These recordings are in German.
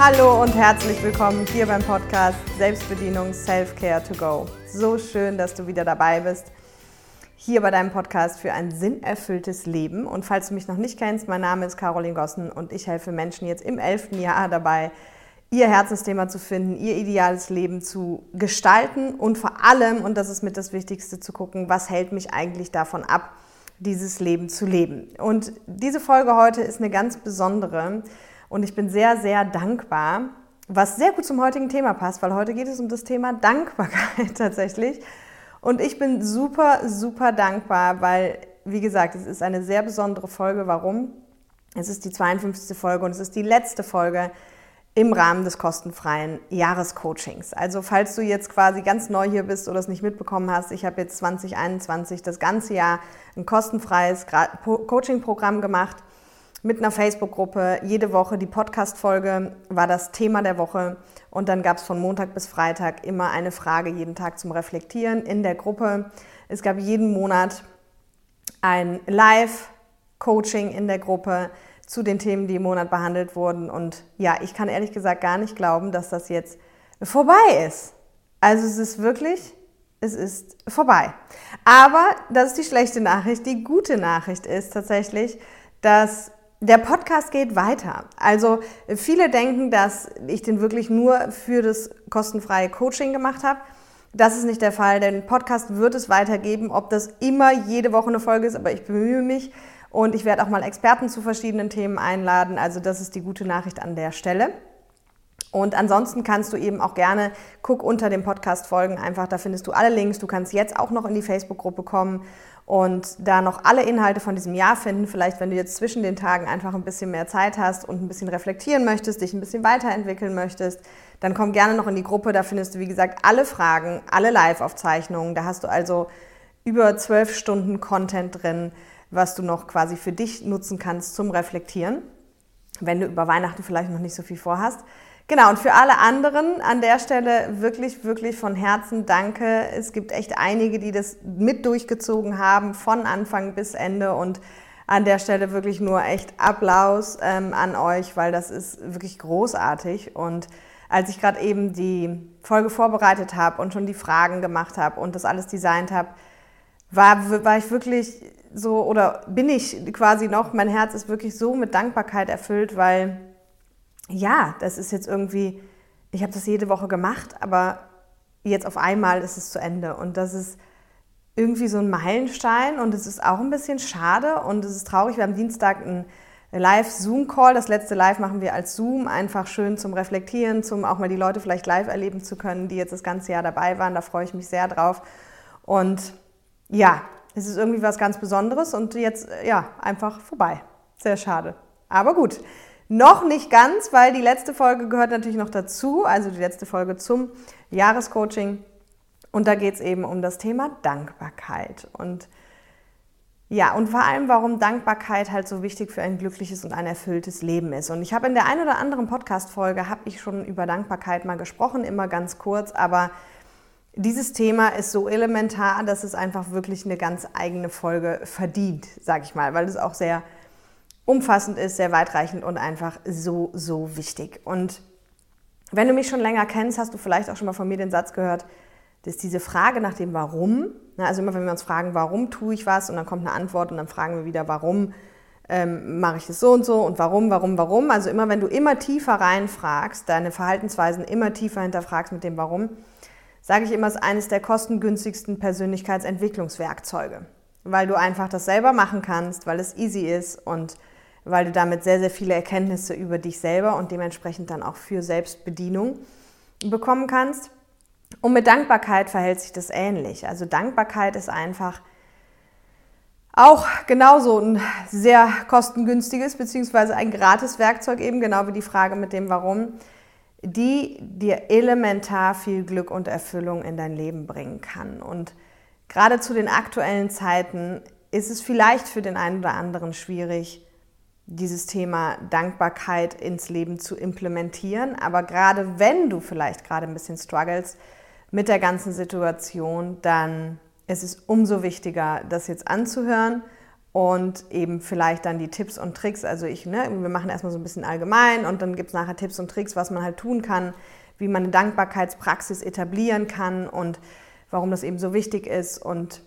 Hallo und herzlich willkommen hier beim Podcast Selbstbedienung Self-Care to Go. So schön, dass du wieder dabei bist. Hier bei deinem Podcast für ein sinnerfülltes Leben. Und falls du mich noch nicht kennst, mein Name ist Caroline Gossen und ich helfe Menschen jetzt im elften Jahr dabei, ihr Herzensthema zu finden, ihr ideales Leben zu gestalten und vor allem, und das ist mit das Wichtigste, zu gucken, was hält mich eigentlich davon ab, dieses Leben zu leben. Und diese Folge heute ist eine ganz besondere, und ich bin sehr, sehr dankbar, was sehr gut zum heutigen Thema passt, weil heute geht es um das Thema Dankbarkeit tatsächlich. Und ich bin super, super dankbar, weil, wie gesagt, es ist eine sehr besondere Folge. Warum? Es ist die 52. Folge und es ist die letzte Folge im Rahmen des kostenfreien Jahrescoachings. Also falls du jetzt quasi ganz neu hier bist oder es nicht mitbekommen hast, ich habe jetzt 2021 das ganze Jahr ein kostenfreies Coaching-Programm gemacht mit einer Facebook-Gruppe. Jede Woche die Podcast-Folge war das Thema der Woche. Und dann gab es von Montag bis Freitag immer eine Frage jeden Tag zum Reflektieren in der Gruppe. Es gab jeden Monat ein Live-Coaching in der Gruppe zu den Themen, die im Monat behandelt wurden. Und ja, ich kann ehrlich gesagt gar nicht glauben, dass das jetzt vorbei ist. Also es ist wirklich, es ist vorbei. Aber das ist die schlechte Nachricht. Die gute Nachricht ist tatsächlich, dass der Podcast geht weiter. Also viele denken, dass ich den wirklich nur für das kostenfreie Coaching gemacht habe. Das ist nicht der Fall, denn Podcast wird es weitergeben, ob das immer jede Woche eine Folge ist, aber ich bemühe mich und ich werde auch mal Experten zu verschiedenen Themen einladen. Also das ist die gute Nachricht an der Stelle. Und ansonsten kannst du eben auch gerne, guck unter dem Podcast folgen, einfach da findest du alle Links. Du kannst jetzt auch noch in die Facebook-Gruppe kommen und da noch alle Inhalte von diesem Jahr finden. Vielleicht, wenn du jetzt zwischen den Tagen einfach ein bisschen mehr Zeit hast und ein bisschen reflektieren möchtest, dich ein bisschen weiterentwickeln möchtest, dann komm gerne noch in die Gruppe. Da findest du, wie gesagt, alle Fragen, alle Live-Aufzeichnungen. Da hast du also über zwölf Stunden Content drin, was du noch quasi für dich nutzen kannst zum Reflektieren, wenn du über Weihnachten vielleicht noch nicht so viel vorhast. Genau, und für alle anderen an der Stelle wirklich, wirklich von Herzen danke. Es gibt echt einige, die das mit durchgezogen haben, von Anfang bis Ende. Und an der Stelle wirklich nur echt Applaus ähm, an euch, weil das ist wirklich großartig. Und als ich gerade eben die Folge vorbereitet habe und schon die Fragen gemacht habe und das alles designt habe, war, war ich wirklich so, oder bin ich quasi noch, mein Herz ist wirklich so mit Dankbarkeit erfüllt, weil ja, das ist jetzt irgendwie, ich habe das jede Woche gemacht, aber jetzt auf einmal ist es zu Ende. Und das ist irgendwie so ein Meilenstein und es ist auch ein bisschen schade und es ist traurig. Wir haben Dienstag einen Live-Zoom-Call. Das letzte Live machen wir als Zoom, einfach schön zum Reflektieren, zum auch mal die Leute vielleicht live erleben zu können, die jetzt das ganze Jahr dabei waren. Da freue ich mich sehr drauf. Und ja, es ist irgendwie was ganz Besonderes und jetzt ja einfach vorbei. Sehr schade. Aber gut, noch nicht ganz, weil die letzte Folge gehört natürlich noch dazu, also die letzte Folge zum Jahrescoaching. Und da geht es eben um das Thema Dankbarkeit. Und ja, und vor allem, warum Dankbarkeit halt so wichtig für ein glückliches und ein erfülltes Leben ist. Und ich habe in der einen oder anderen Podcast-Folge, habe ich schon über Dankbarkeit mal gesprochen, immer ganz kurz, aber dieses Thema ist so elementar, dass es einfach wirklich eine ganz eigene Folge verdient, sage ich mal, weil es auch sehr umfassend ist, sehr weitreichend und einfach so, so wichtig. Und wenn du mich schon länger kennst, hast du vielleicht auch schon mal von mir den Satz gehört, dass diese Frage nach dem Warum, ne, also immer wenn wir uns fragen, warum tue ich was und dann kommt eine Antwort und dann fragen wir wieder, warum ähm, mache ich das so und so und warum, warum, warum. Also immer wenn du immer tiefer reinfragst, deine Verhaltensweisen immer tiefer hinterfragst mit dem Warum, sage ich immer, ist eines der kostengünstigsten Persönlichkeitsentwicklungswerkzeuge, weil du einfach das selber machen kannst, weil es easy ist und weil du damit sehr, sehr viele Erkenntnisse über dich selber und dementsprechend dann auch für Selbstbedienung bekommen kannst. Und mit Dankbarkeit verhält sich das ähnlich. Also Dankbarkeit ist einfach auch genauso ein sehr kostengünstiges beziehungsweise ein gratis Werkzeug eben, genau wie die Frage mit dem Warum, die dir elementar viel Glück und Erfüllung in dein Leben bringen kann. Und gerade zu den aktuellen Zeiten ist es vielleicht für den einen oder anderen schwierig, dieses Thema Dankbarkeit ins Leben zu implementieren. Aber gerade wenn du vielleicht gerade ein bisschen struggles mit der ganzen Situation, dann ist es umso wichtiger, das jetzt anzuhören und eben vielleicht dann die Tipps und Tricks. Also ich, ne, wir machen erstmal so ein bisschen allgemein und dann gibt es nachher Tipps und Tricks, was man halt tun kann, wie man eine Dankbarkeitspraxis etablieren kann und warum das eben so wichtig ist und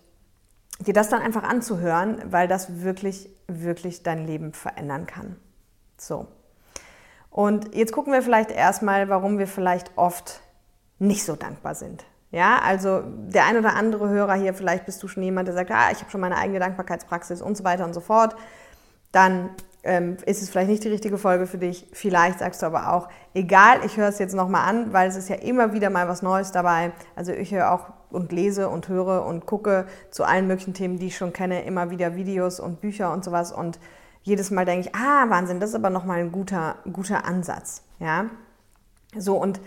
dir das dann einfach anzuhören, weil das wirklich, wirklich dein Leben verändern kann. So. Und jetzt gucken wir vielleicht erstmal, warum wir vielleicht oft nicht so dankbar sind. Ja, also der ein oder andere Hörer hier, vielleicht bist du schon jemand, der sagt, ah, ich habe schon meine eigene Dankbarkeitspraxis und so weiter und so fort. Dann ähm, ist es vielleicht nicht die richtige Folge für dich. Vielleicht sagst du aber auch, egal, ich höre es jetzt nochmal an, weil es ist ja immer wieder mal was Neues dabei. Also ich höre auch und lese und höre und gucke zu allen möglichen Themen, die ich schon kenne, immer wieder Videos und Bücher und sowas. Und jedes Mal denke ich, ah, Wahnsinn, das ist aber nochmal ein guter, guter Ansatz. Ja, so und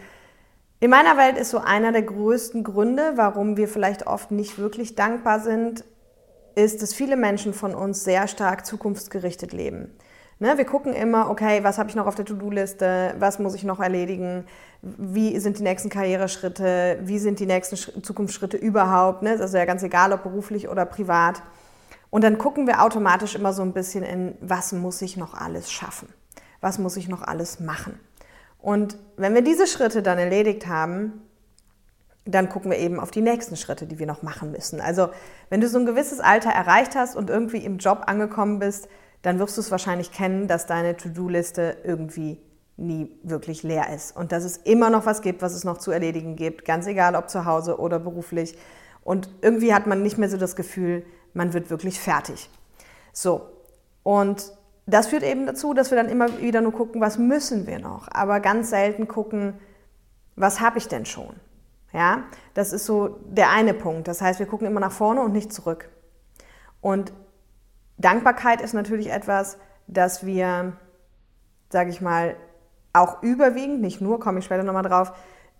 in meiner Welt ist so einer der größten Gründe, warum wir vielleicht oft nicht wirklich dankbar sind, ist, dass viele Menschen von uns sehr stark zukunftsgerichtet leben. Ne, wir gucken immer, okay, was habe ich noch auf der To-Do-Liste, was muss ich noch erledigen, wie sind die nächsten Karriereschritte, wie sind die nächsten Zukunftsschritte überhaupt, ne? also ja ganz egal, ob beruflich oder privat. Und dann gucken wir automatisch immer so ein bisschen in, was muss ich noch alles schaffen, was muss ich noch alles machen. Und wenn wir diese Schritte dann erledigt haben, dann gucken wir eben auf die nächsten Schritte, die wir noch machen müssen. Also wenn du so ein gewisses Alter erreicht hast und irgendwie im Job angekommen bist, dann wirst du es wahrscheinlich kennen, dass deine To-Do-Liste irgendwie nie wirklich leer ist und dass es immer noch was gibt, was es noch zu erledigen gibt, ganz egal ob zu Hause oder beruflich. Und irgendwie hat man nicht mehr so das Gefühl, man wird wirklich fertig. So, und das führt eben dazu, dass wir dann immer wieder nur gucken, was müssen wir noch, aber ganz selten gucken, was habe ich denn schon. Ja, das ist so der eine Punkt. Das heißt, wir gucken immer nach vorne und nicht zurück. Und Dankbarkeit ist natürlich etwas, das wir, sage ich mal, auch überwiegend, nicht nur, komme ich später nochmal drauf,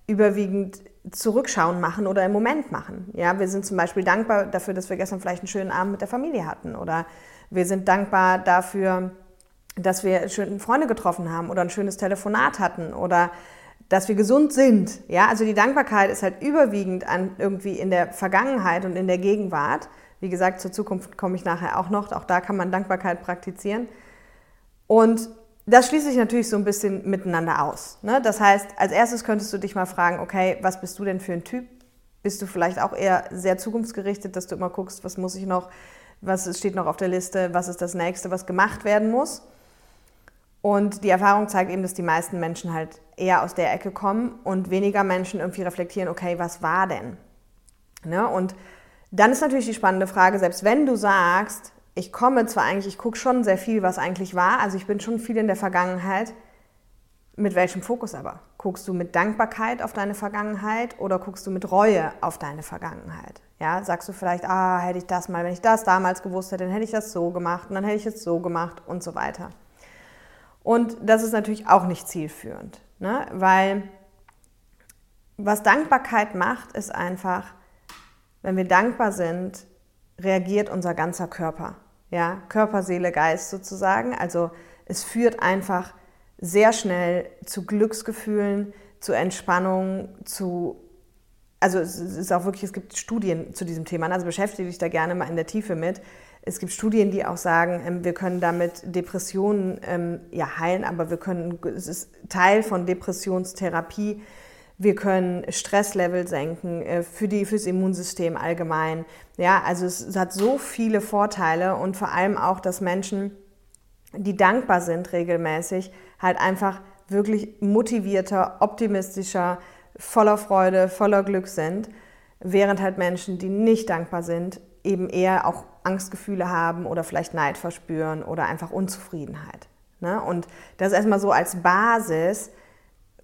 überwiegend zurückschauen machen oder im Moment machen. Ja, wir sind zum Beispiel dankbar dafür, dass wir gestern vielleicht einen schönen Abend mit der Familie hatten oder wir sind dankbar dafür, dass wir schöne Freunde getroffen haben oder ein schönes Telefonat hatten oder dass wir gesund sind. Ja, also die Dankbarkeit ist halt überwiegend an irgendwie in der Vergangenheit und in der Gegenwart. Wie gesagt, zur Zukunft komme ich nachher auch noch. Auch da kann man Dankbarkeit praktizieren. Und das schließt sich natürlich so ein bisschen miteinander aus. Ne? Das heißt, als erstes könntest du dich mal fragen, okay, was bist du denn für ein Typ? Bist du vielleicht auch eher sehr zukunftsgerichtet, dass du immer guckst, was muss ich noch was steht noch auf der Liste, was ist das nächste, was gemacht werden muss. Und die Erfahrung zeigt eben, dass die meisten Menschen halt eher aus der Ecke kommen und weniger Menschen irgendwie reflektieren, okay, was war denn? Ne? Und dann ist natürlich die spannende Frage, selbst wenn du sagst, ich komme zwar eigentlich, ich gucke schon sehr viel, was eigentlich war, also ich bin schon viel in der Vergangenheit, mit welchem Fokus aber? Guckst du mit Dankbarkeit auf deine Vergangenheit oder guckst du mit Reue auf deine Vergangenheit? Ja, sagst du vielleicht, ah, hätte ich das mal, wenn ich das damals gewusst hätte, dann hätte ich das so gemacht und dann hätte ich es so gemacht und so weiter. Und das ist natürlich auch nicht zielführend, ne? weil was Dankbarkeit macht, ist einfach, wenn wir dankbar sind, reagiert unser ganzer Körper. Ja, Körper, Seele, Geist sozusagen. Also es führt einfach sehr schnell zu Glücksgefühlen, zu Entspannung, zu also es ist auch wirklich, es gibt Studien zu diesem Thema, also beschäftige dich da gerne mal in der Tiefe mit. Es gibt Studien, die auch sagen, ähm, wir können damit Depressionen ähm, ja, heilen, aber wir können, es ist Teil von Depressionstherapie. Wir können Stresslevel senken äh, für die, fürs Immunsystem allgemein. Ja, also es, hat so viele Vorteile und vor allem auch, dass Menschen, die dankbar sind regelmäßig, halt einfach wirklich motivierter, optimistischer, voller Freude, voller Glück sind, während halt Menschen, die nicht dankbar sind, eben eher auch Angstgefühle haben oder vielleicht Neid verspüren oder einfach Unzufriedenheit. Ne? Und das erstmal so als Basis,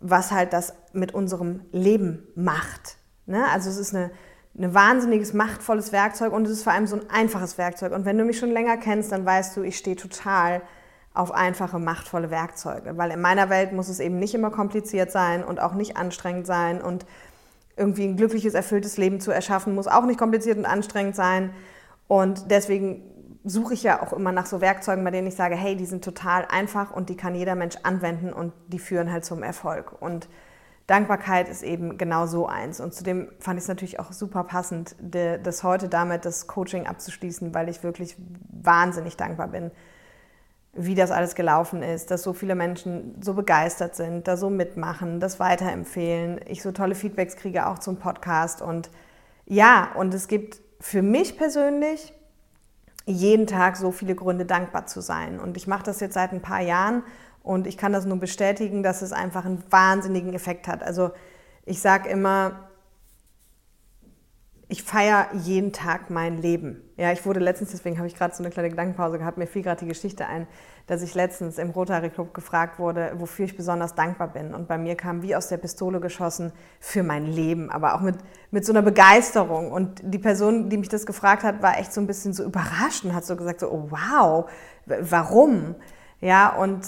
was halt das mit unserem Leben macht. Ne? Also es ist eine, ein wahnsinniges, machtvolles Werkzeug und es ist vor allem so ein einfaches Werkzeug. Und wenn du mich schon länger kennst, dann weißt du, ich stehe total auf einfache, machtvolle Werkzeuge. Weil in meiner Welt muss es eben nicht immer kompliziert sein und auch nicht anstrengend sein. Und irgendwie ein glückliches, erfülltes Leben zu erschaffen, muss auch nicht kompliziert und anstrengend sein. Und deswegen suche ich ja auch immer nach so Werkzeugen, bei denen ich sage, hey, die sind total einfach und die kann jeder Mensch anwenden und die führen halt zum Erfolg. Und Dankbarkeit ist eben genau so eins. Und zudem fand ich es natürlich auch super passend, das heute damit das Coaching abzuschließen, weil ich wirklich wahnsinnig dankbar bin, wie das alles gelaufen ist, dass so viele Menschen so begeistert sind, da so mitmachen, das weiterempfehlen, ich so tolle Feedbacks kriege auch zum Podcast und ja, und es gibt für mich persönlich jeden Tag so viele Gründe dankbar zu sein und ich mache das jetzt seit ein paar Jahren und ich kann das nur bestätigen, dass es einfach einen wahnsinnigen Effekt hat. Also ich sage immer, ich feiere jeden Tag mein Leben. Ja, ich wurde letztens, deswegen habe ich gerade so eine kleine Gedankenpause gehabt, mir fiel gerade die Geschichte ein, dass ich letztens im Rotary Club gefragt wurde, wofür ich besonders dankbar bin. Und bei mir kam wie aus der Pistole geschossen für mein Leben, aber auch mit, mit so einer Begeisterung. Und die Person, die mich das gefragt hat, war echt so ein bisschen so überrascht und hat so gesagt, so, oh wow, warum? Ja, und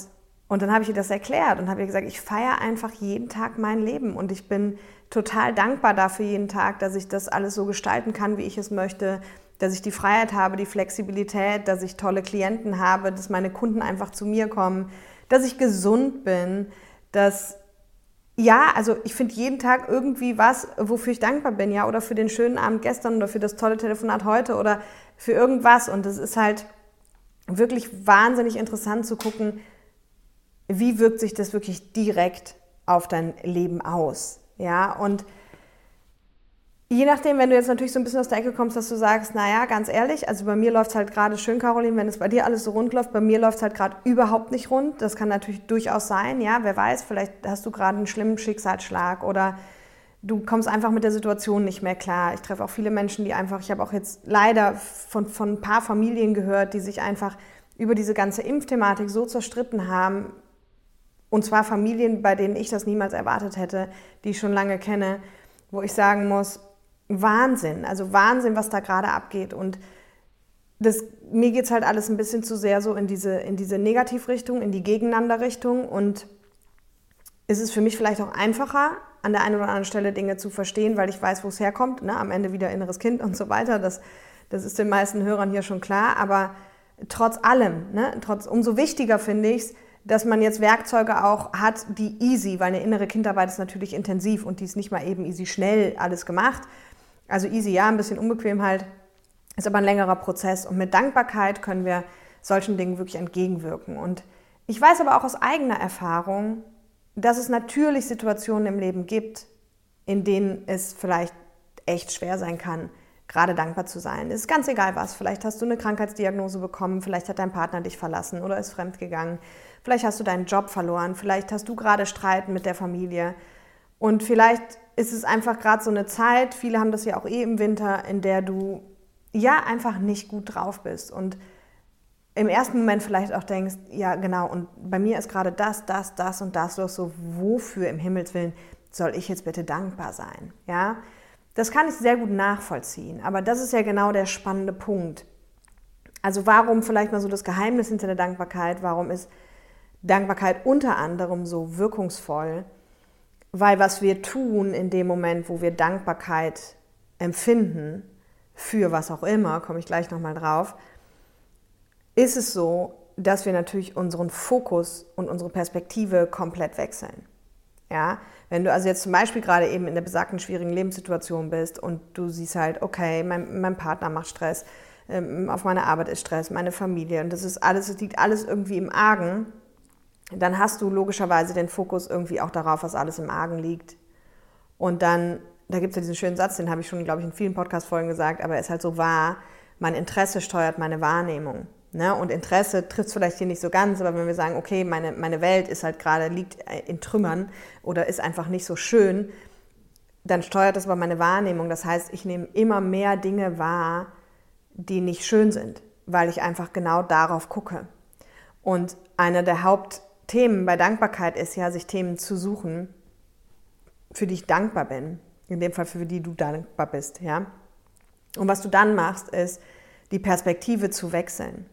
und dann habe ich ihr das erklärt und habe ihr gesagt, ich feiere einfach jeden Tag mein Leben und ich bin total dankbar dafür jeden Tag, dass ich das alles so gestalten kann, wie ich es möchte, dass ich die Freiheit habe, die Flexibilität, dass ich tolle Klienten habe, dass meine Kunden einfach zu mir kommen, dass ich gesund bin, dass ja, also ich finde jeden Tag irgendwie was, wofür ich dankbar bin, ja, oder für den schönen Abend gestern oder für das tolle Telefonat heute oder für irgendwas und es ist halt wirklich wahnsinnig interessant zu gucken, wie wirkt sich das wirklich direkt auf dein Leben aus? Ja, und je nachdem, wenn du jetzt natürlich so ein bisschen aus der Ecke kommst, dass du sagst, naja, ganz ehrlich, also bei mir läuft es halt gerade schön, Caroline, wenn es bei dir alles so rund läuft, bei mir läuft es halt gerade überhaupt nicht rund. Das kann natürlich durchaus sein, ja, wer weiß, vielleicht hast du gerade einen schlimmen Schicksalsschlag oder du kommst einfach mit der Situation nicht mehr klar. Ich treffe auch viele Menschen, die einfach, ich habe auch jetzt leider von, von ein paar Familien gehört, die sich einfach über diese ganze Impfthematik so zerstritten haben, und zwar Familien, bei denen ich das niemals erwartet hätte, die ich schon lange kenne, wo ich sagen muss, Wahnsinn, also Wahnsinn, was da gerade abgeht. Und das, mir geht es halt alles ein bisschen zu sehr so in diese, in diese Negativrichtung, in die Gegeneinanderrichtung. Und ist es für mich vielleicht auch einfacher, an der einen oder anderen Stelle Dinge zu verstehen, weil ich weiß, wo es herkommt. Ne? Am Ende wieder inneres Kind und so weiter. Das, das ist den meisten Hörern hier schon klar. Aber trotz allem, ne? trotz, umso wichtiger finde ich es, dass man jetzt Werkzeuge auch hat, die easy, weil eine innere Kindarbeit ist natürlich intensiv und die ist nicht mal eben easy schnell alles gemacht. Also easy, ja, ein bisschen unbequem halt, ist aber ein längerer Prozess und mit Dankbarkeit können wir solchen Dingen wirklich entgegenwirken. Und ich weiß aber auch aus eigener Erfahrung, dass es natürlich Situationen im Leben gibt, in denen es vielleicht echt schwer sein kann, gerade dankbar zu sein. Es ist ganz egal was. Vielleicht hast du eine Krankheitsdiagnose bekommen, vielleicht hat dein Partner dich verlassen oder ist fremdgegangen. Vielleicht hast du deinen Job verloren, vielleicht hast du gerade Streit mit der Familie. Und vielleicht ist es einfach gerade so eine Zeit, viele haben das ja auch eh im Winter, in der du ja einfach nicht gut drauf bist. Und im ersten Moment vielleicht auch denkst, ja genau, und bei mir ist gerade das, das, das und das los, so wofür im Himmels Willen soll ich jetzt bitte dankbar sein? Ja, das kann ich sehr gut nachvollziehen, aber das ist ja genau der spannende Punkt. Also warum vielleicht mal so das Geheimnis hinter der Dankbarkeit, warum ist Dankbarkeit unter anderem so wirkungsvoll, weil was wir tun in dem Moment, wo wir Dankbarkeit empfinden, für was auch immer, komme ich gleich nochmal drauf, ist es so, dass wir natürlich unseren Fokus und unsere Perspektive komplett wechseln. Ja, wenn du also jetzt zum Beispiel gerade eben in der besagten schwierigen Lebenssituation bist und du siehst halt, okay, mein, mein Partner macht Stress, ähm, auf meiner Arbeit ist Stress, meine Familie und das ist alles, es liegt alles irgendwie im Argen, dann hast du logischerweise den Fokus irgendwie auch darauf, was alles im Argen liegt. Und dann, da gibt es ja diesen schönen Satz, den habe ich schon, glaube ich, in vielen Podcast-Folgen gesagt, aber er ist halt so wahr, mein Interesse steuert meine Wahrnehmung. Ne? Und Interesse trifft es vielleicht hier nicht so ganz, aber wenn wir sagen, okay, meine, meine Welt ist halt gerade, liegt in Trümmern oder ist einfach nicht so schön, dann steuert das aber meine Wahrnehmung. Das heißt, ich nehme immer mehr Dinge wahr, die nicht schön sind, weil ich einfach genau darauf gucke. Und einer der Haupt Themen bei Dankbarkeit ist ja, sich Themen zu suchen, für die ich dankbar bin. In dem Fall, für die du dankbar bist, ja. Und was du dann machst, ist, die Perspektive zu wechseln.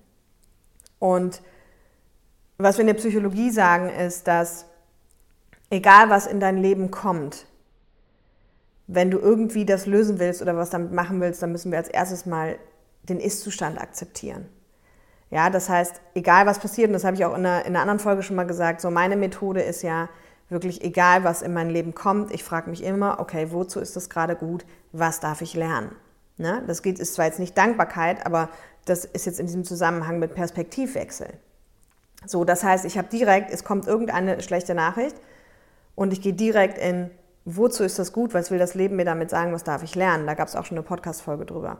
Und was wir in der Psychologie sagen, ist, dass egal was in dein Leben kommt, wenn du irgendwie das lösen willst oder was damit machen willst, dann müssen wir als erstes mal den Ist-Zustand akzeptieren. Ja, das heißt, egal was passiert, und das habe ich auch in einer, in einer anderen Folge schon mal gesagt, so meine Methode ist ja wirklich egal, was in mein Leben kommt, ich frage mich immer, okay, wozu ist das gerade gut, was darf ich lernen? Ne? Das geht, ist zwar jetzt nicht Dankbarkeit, aber das ist jetzt in diesem Zusammenhang mit Perspektivwechsel. So, das heißt, ich habe direkt, es kommt irgendeine schlechte Nachricht und ich gehe direkt in, wozu ist das gut, was will das Leben mir damit sagen, was darf ich lernen? Da gab es auch schon eine Podcast-Folge drüber.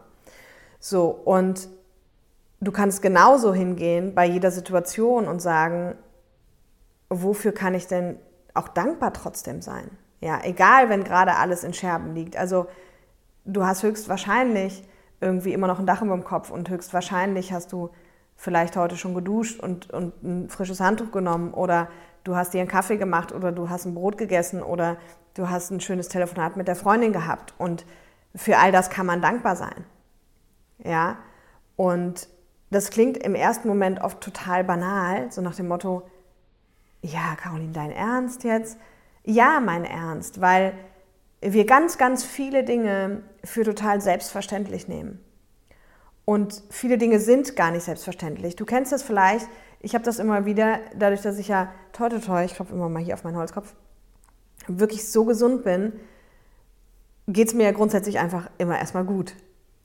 So, und du kannst genauso hingehen bei jeder Situation und sagen, wofür kann ich denn auch dankbar trotzdem sein? Ja, egal, wenn gerade alles in Scherben liegt. Also, du hast höchstwahrscheinlich irgendwie immer noch ein Dach über dem Kopf und höchstwahrscheinlich hast du vielleicht heute schon geduscht und, und ein frisches Handtuch genommen oder du hast dir einen Kaffee gemacht oder du hast ein Brot gegessen oder du hast ein schönes Telefonat mit der Freundin gehabt und für all das kann man dankbar sein. Ja, und das klingt im ersten Moment oft total banal, so nach dem Motto, ja, Caroline, dein Ernst jetzt? Ja, mein Ernst, weil wir ganz, ganz viele Dinge für total selbstverständlich nehmen. Und viele Dinge sind gar nicht selbstverständlich. Du kennst das vielleicht, ich habe das immer wieder, dadurch, dass ich ja toi toi toi, ich klopfe immer mal hier auf meinen Holzkopf, wirklich so gesund bin, geht es mir ja grundsätzlich einfach immer erstmal gut.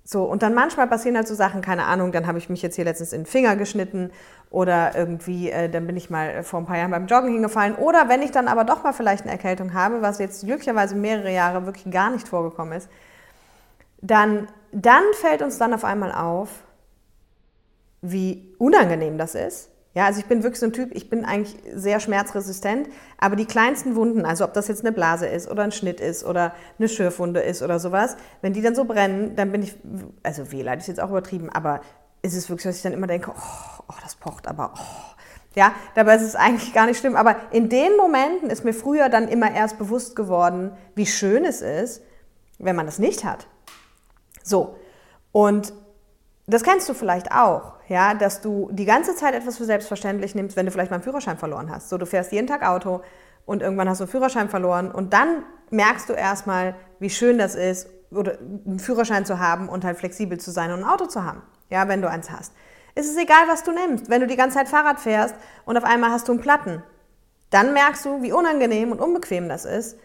So, und dann manchmal passieren halt so Sachen, keine Ahnung, dann habe ich mich jetzt hier letztens in den Finger geschnitten oder irgendwie, äh, dann bin ich mal vor ein paar Jahren beim Joggen hingefallen. Oder wenn ich dann aber doch mal vielleicht eine Erkältung habe, was jetzt glücklicherweise mehrere Jahre wirklich gar nicht vorgekommen ist, dann, dann fällt uns dann auf einmal auf, wie unangenehm das ist. Ja, also ich bin wirklich so ein Typ, ich bin eigentlich sehr schmerzresistent, aber die kleinsten Wunden, also ob das jetzt eine Blase ist oder ein Schnitt ist oder eine Schürfwunde ist oder sowas, wenn die dann so brennen, dann bin ich, also wehleid ist jetzt auch übertrieben, aber ist es wirklich, dass ich dann immer denke, oh, oh das pocht aber, oh. Ja, dabei ist es eigentlich gar nicht schlimm, aber in den Momenten ist mir früher dann immer erst bewusst geworden, wie schön es ist, wenn man das nicht hat. So, und das kennst du vielleicht auch, ja, dass du die ganze Zeit etwas für selbstverständlich nimmst, wenn du vielleicht mal einen Führerschein verloren hast. So, du fährst jeden Tag Auto und irgendwann hast du einen Führerschein verloren und dann merkst du erstmal, wie schön das ist, oder einen Führerschein zu haben und halt flexibel zu sein und ein Auto zu haben, ja, wenn du eins hast. Es ist egal, was du nimmst. Wenn du die ganze Zeit Fahrrad fährst und auf einmal hast du einen Platten, dann merkst du, wie unangenehm und unbequem das ist.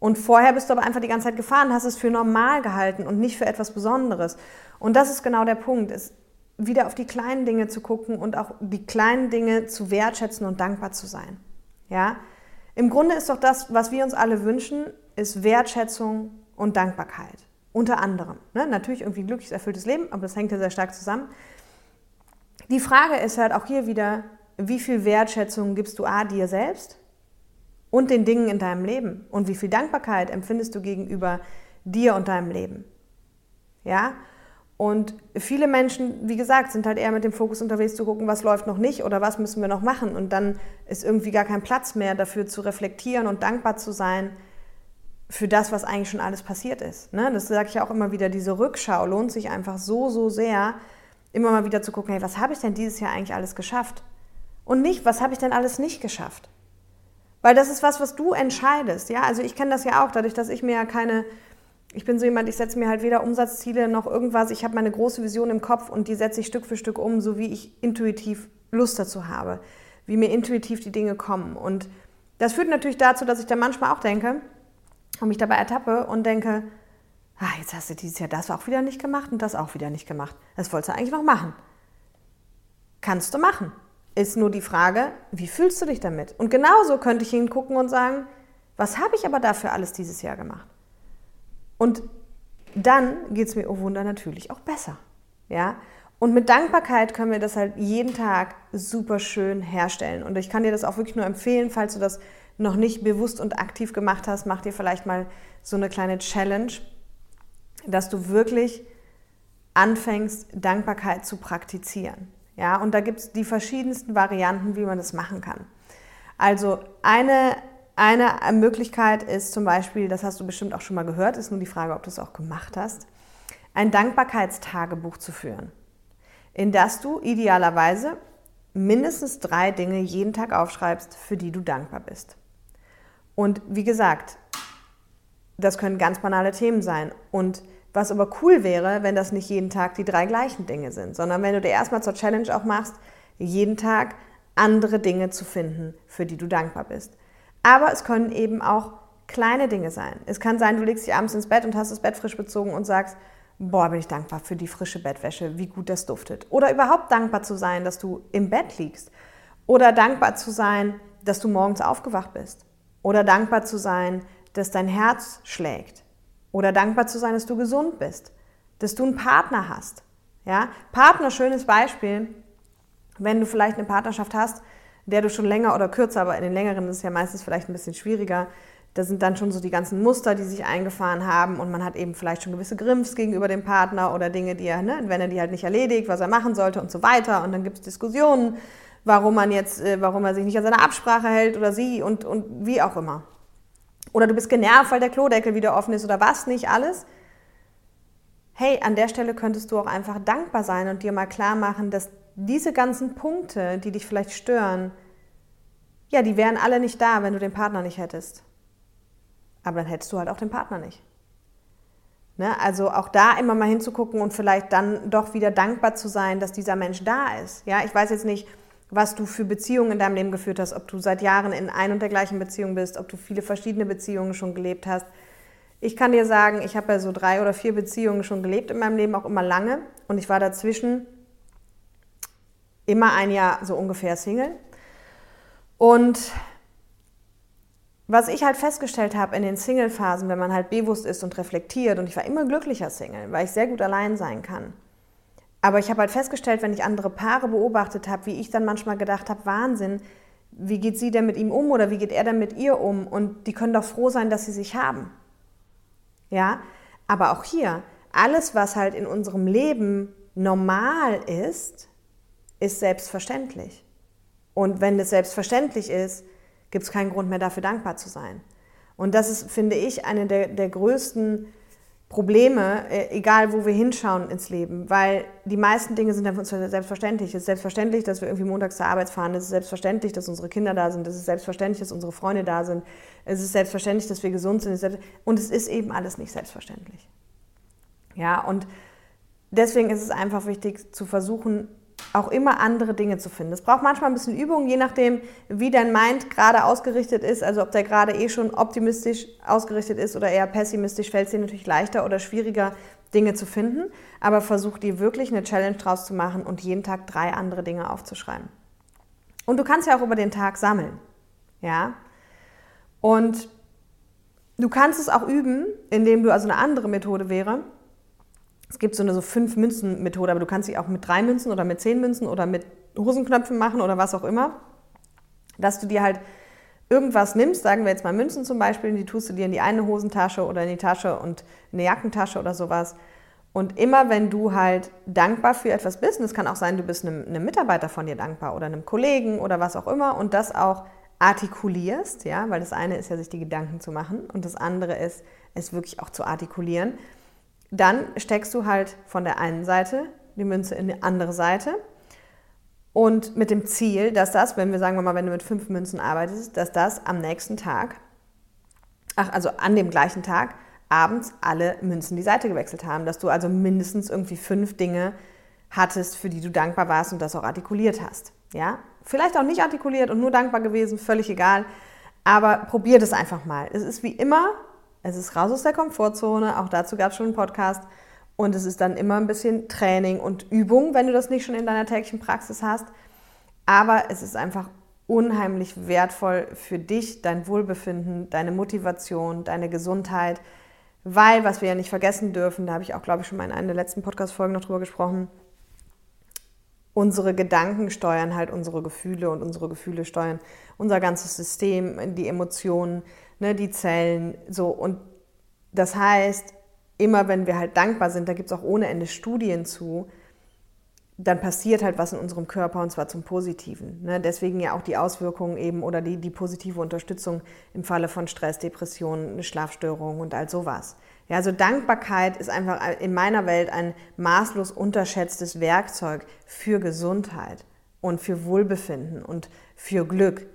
Und vorher bist du aber einfach die ganze Zeit gefahren, hast es für normal gehalten und nicht für etwas Besonderes. Und das ist genau der Punkt, ist wieder auf die kleinen Dinge zu gucken und auch die kleinen Dinge zu wertschätzen und dankbar zu sein. Ja? Im Grunde ist doch das, was wir uns alle wünschen, ist Wertschätzung und Dankbarkeit. Unter anderem. Ne? Natürlich irgendwie ein glückliches, erfülltes Leben, aber das hängt ja sehr stark zusammen. Die Frage ist halt auch hier wieder, wie viel Wertschätzung gibst du A dir selbst und den Dingen in deinem Leben? Und wie viel Dankbarkeit empfindest du gegenüber dir und deinem Leben? Ja? Und viele Menschen, wie gesagt, sind halt eher mit dem Fokus unterwegs zu gucken, was läuft noch nicht oder was müssen wir noch machen. Und dann ist irgendwie gar kein Platz mehr dafür zu reflektieren und dankbar zu sein für das, was eigentlich schon alles passiert ist. Ne? Das sage ich ja auch immer wieder, diese Rückschau lohnt sich einfach so, so sehr, immer mal wieder zu gucken, hey, was habe ich denn dieses Jahr eigentlich alles geschafft? Und nicht, was habe ich denn alles nicht geschafft? Weil das ist was, was du entscheidest. Ja, also ich kenne das ja auch, dadurch, dass ich mir ja keine, ich bin so jemand, ich setze mir halt weder Umsatzziele noch irgendwas. Ich habe meine große Vision im Kopf und die setze ich Stück für Stück um, so wie ich intuitiv Lust dazu habe, wie mir intuitiv die Dinge kommen. Und das führt natürlich dazu, dass ich dann manchmal auch denke und mich dabei ertappe und denke, ah, jetzt hast du dieses Jahr das auch wieder nicht gemacht und das auch wieder nicht gemacht. Das wolltest du eigentlich noch machen. Kannst du machen ist nur die Frage, wie fühlst du dich damit? Und genauso könnte ich hingucken und sagen, was habe ich aber dafür alles dieses Jahr gemacht? Und dann geht es mir, oh Wunder, natürlich auch besser. Ja? Und mit Dankbarkeit können wir das halt jeden Tag super schön herstellen. Und ich kann dir das auch wirklich nur empfehlen, falls du das noch nicht bewusst und aktiv gemacht hast, mach dir vielleicht mal so eine kleine Challenge, dass du wirklich anfängst, Dankbarkeit zu praktizieren. Ja, und da gibt es die verschiedensten Varianten, wie man das machen kann. Also eine, eine Möglichkeit ist zum Beispiel, das hast du bestimmt auch schon mal gehört, ist nur die Frage, ob du es auch gemacht hast, ein Dankbarkeitstagebuch zu führen, in das du idealerweise mindestens drei Dinge jeden Tag aufschreibst, für die du dankbar bist. Und wie gesagt, das können ganz banale Themen sein. Und was aber cool wäre, wenn das nicht jeden Tag die drei gleichen Dinge sind, sondern wenn du dir erstmal zur Challenge auch machst, jeden Tag andere Dinge zu finden, für die du dankbar bist. Aber es können eben auch kleine Dinge sein. Es kann sein, du legst dich abends ins Bett und hast das Bett frisch bezogen und sagst, boah, bin ich dankbar für die frische Bettwäsche, wie gut das duftet. Oder überhaupt dankbar zu sein, dass du im Bett liegst. Oder dankbar zu sein, dass du morgens aufgewacht bist. Oder dankbar zu sein, dass dein Herz schlägt. Oder dankbar zu sein, dass du gesund bist. Dass du einen Partner hast. Ja? Partner, schönes Beispiel. Wenn du vielleicht eine Partnerschaft hast, der du schon länger oder kürzer, aber in den längeren ist es ja meistens vielleicht ein bisschen schwieriger, da sind dann schon so die ganzen Muster, die sich eingefahren haben und man hat eben vielleicht schon gewisse Grimms gegenüber dem Partner oder Dinge, die er, ne, wenn er die halt nicht erledigt, was er machen sollte und so weiter. Und dann gibt es Diskussionen, warum man jetzt, äh, warum er sich nicht an seine Absprache hält oder sie und, und wie auch immer. Oder du bist genervt, weil der Klodeckel wieder offen ist oder was nicht alles. Hey, an der Stelle könntest du auch einfach dankbar sein und dir mal klar machen, dass diese ganzen Punkte, die dich vielleicht stören, ja, die wären alle nicht da, wenn du den Partner nicht hättest. Aber dann hättest du halt auch den Partner nicht. Ne? Also auch da immer mal hinzugucken und vielleicht dann doch wieder dankbar zu sein, dass dieser Mensch da ist. Ja, ich weiß jetzt nicht, was du für Beziehungen in deinem Leben geführt hast, ob du seit Jahren in ein und der gleichen Beziehung bist, ob du viele verschiedene Beziehungen schon gelebt hast. Ich kann dir sagen, ich habe ja so drei oder vier Beziehungen schon gelebt in meinem Leben, auch immer lange. Und ich war dazwischen immer ein Jahr so ungefähr Single. Und was ich halt festgestellt habe in den Single-Phasen, wenn man halt bewusst ist und reflektiert, und ich war immer glücklicher Single, weil ich sehr gut allein sein kann. Aber ich habe halt festgestellt, wenn ich andere Paare beobachtet habe, wie ich dann manchmal gedacht habe, Wahnsinn, wie geht sie denn mit ihm um oder wie geht er denn mit ihr um? Und die können doch froh sein, dass sie sich haben. Ja, aber auch hier, alles, was halt in unserem Leben normal ist, ist selbstverständlich. Und wenn es selbstverständlich ist, gibt es keinen Grund mehr dafür dankbar zu sein. Und das ist, finde ich, eine der, der größten Probleme, äh, egal wo wir hinschauen ins Leben, weil die meisten Dinge sind einfach selbstverständlich. Es ist selbstverständlich, dass wir irgendwie montags zur Arbeit fahren. Es ist selbstverständlich, dass unsere Kinder da sind. Es ist selbstverständlich, dass unsere Freunde da sind. Es ist selbstverständlich, dass wir gesund sind. Und es ist eben alles nicht selbstverständlich. Ja, und deswegen ist es einfach wichtig zu versuchen, auch immer andere Dinge zu finden. Es braucht manchmal ein bisschen Übung, je nachdem, wie dein Mind gerade ausgerichtet ist. Also ob der gerade eh schon optimistisch ausgerichtet ist oder eher pessimistisch, fällt es dir natürlich leichter oder schwieriger, Dinge zu finden. Aber versuch dir wirklich eine Challenge draus zu machen und jeden Tag drei andere Dinge aufzuschreiben. Und du kannst ja auch über den Tag sammeln. Ja? Und du kannst es auch üben, indem du, also eine andere Methode wäre, es gibt so eine so fünf Münzen Methode, aber du kannst sie auch mit drei Münzen oder mit zehn Münzen oder mit Hosenknöpfen machen oder was auch immer, dass du dir halt irgendwas nimmst, sagen wir jetzt mal Münzen zum Beispiel, die tust du dir in die eine Hosentasche oder in die Tasche und in eine Jackentasche oder sowas. Und immer wenn du halt dankbar für etwas bist, und es kann auch sein, du bist einem, einem Mitarbeiter von dir dankbar oder einem Kollegen oder was auch immer und das auch artikulierst, ja, weil das eine ist ja, sich die Gedanken zu machen und das andere ist, es wirklich auch zu artikulieren, dann steckst du halt von der einen Seite die Münze in die andere Seite und mit dem Ziel, dass das, wenn wir sagen wir mal, wenn du mit fünf Münzen arbeitest, dass das am nächsten Tag, ach, also an dem gleichen Tag, abends alle Münzen die Seite gewechselt haben, dass du also mindestens irgendwie fünf Dinge hattest, für die du dankbar warst und das auch artikuliert hast. Ja, vielleicht auch nicht artikuliert und nur dankbar gewesen, völlig egal. Aber probier das einfach mal. Es ist wie immer es ist raus aus der Komfortzone, auch dazu gab es schon einen Podcast. Und es ist dann immer ein bisschen Training und Übung, wenn du das nicht schon in deiner täglichen Praxis hast. Aber es ist einfach unheimlich wertvoll für dich, dein Wohlbefinden, deine Motivation, deine Gesundheit. Weil, was wir ja nicht vergessen dürfen, da habe ich auch, glaube ich, schon mal in einer der letzten Podcast-Folgen noch drüber gesprochen, unsere Gedanken steuern halt unsere Gefühle und unsere Gefühle steuern unser ganzes System, die Emotionen ne, die Zellen, so. Und das heißt, immer wenn wir halt dankbar sind, da gibt es auch ohne Ende Studien zu, dann passiert halt was in unserem Körper und zwar zum Positiven. Ne? Deswegen ja auch die Auswirkungen eben oder die, die positive Unterstützung im Falle von Stress, Depressionen, Schlafstörungen und all sowas. Ja, also Dankbarkeit ist einfach in meiner Welt ein maßlos unterschätztes Werkzeug für Gesundheit und für Wohlbefinden und für Glück.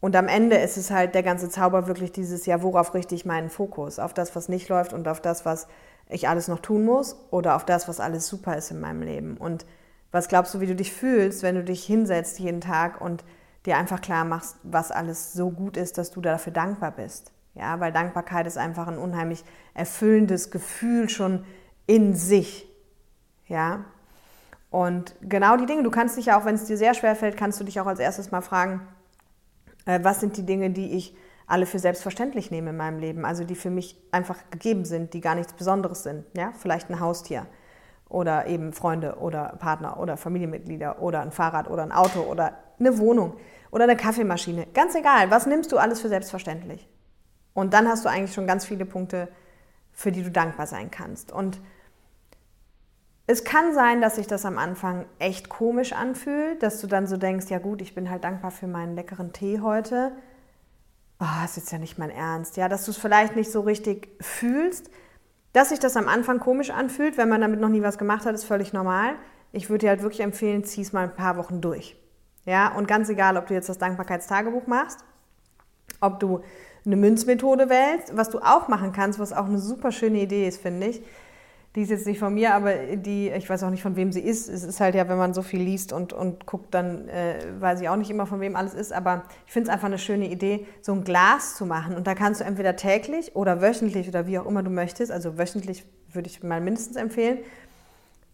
Und am Ende ist es halt der ganze Zauber wirklich dieses, ja, worauf richte ich meinen Fokus? Auf das, was nicht läuft und auf das, was ich alles noch tun muss oder auf das, was alles super ist in meinem Leben? Und was glaubst du, wie du dich fühlst, wenn du dich hinsetzt jeden Tag und dir einfach klar machst, was alles so gut ist, dass du dafür dankbar bist? Ja, weil Dankbarkeit ist einfach ein unheimlich erfüllendes Gefühl schon in sich. Ja. Und genau die Dinge, du kannst dich ja auch, wenn es dir sehr schwer fällt, kannst du dich auch als erstes mal fragen, was sind die Dinge, die ich alle für selbstverständlich nehme in meinem Leben, also die für mich einfach gegeben sind, die gar nichts Besonderes sind. Ja? Vielleicht ein Haustier oder eben Freunde oder Partner oder Familienmitglieder oder ein Fahrrad oder ein Auto oder eine Wohnung oder eine Kaffeemaschine. Ganz egal, was nimmst du alles für selbstverständlich? Und dann hast du eigentlich schon ganz viele Punkte, für die du dankbar sein kannst. Und es kann sein, dass sich das am Anfang echt komisch anfühlt, dass du dann so denkst, ja gut, ich bin halt dankbar für meinen leckeren Tee heute. Oh, ist jetzt ja nicht mein Ernst. Ja, dass du es vielleicht nicht so richtig fühlst. Dass sich das am Anfang komisch anfühlt, wenn man damit noch nie was gemacht hat, ist völlig normal. Ich würde dir halt wirklich empfehlen, zieh es mal ein paar Wochen durch. Ja, und ganz egal, ob du jetzt das Dankbarkeitstagebuch machst, ob du eine Münzmethode wählst, was du auch machen kannst, was auch eine super schöne Idee ist, finde ich. Die ist jetzt nicht von mir, aber die, ich weiß auch nicht, von wem sie ist. Es ist halt ja, wenn man so viel liest und, und guckt, dann äh, weiß ich auch nicht immer, von wem alles ist. Aber ich finde es einfach eine schöne Idee, so ein Glas zu machen. Und da kannst du entweder täglich oder wöchentlich oder wie auch immer du möchtest, also wöchentlich würde ich mal mindestens empfehlen,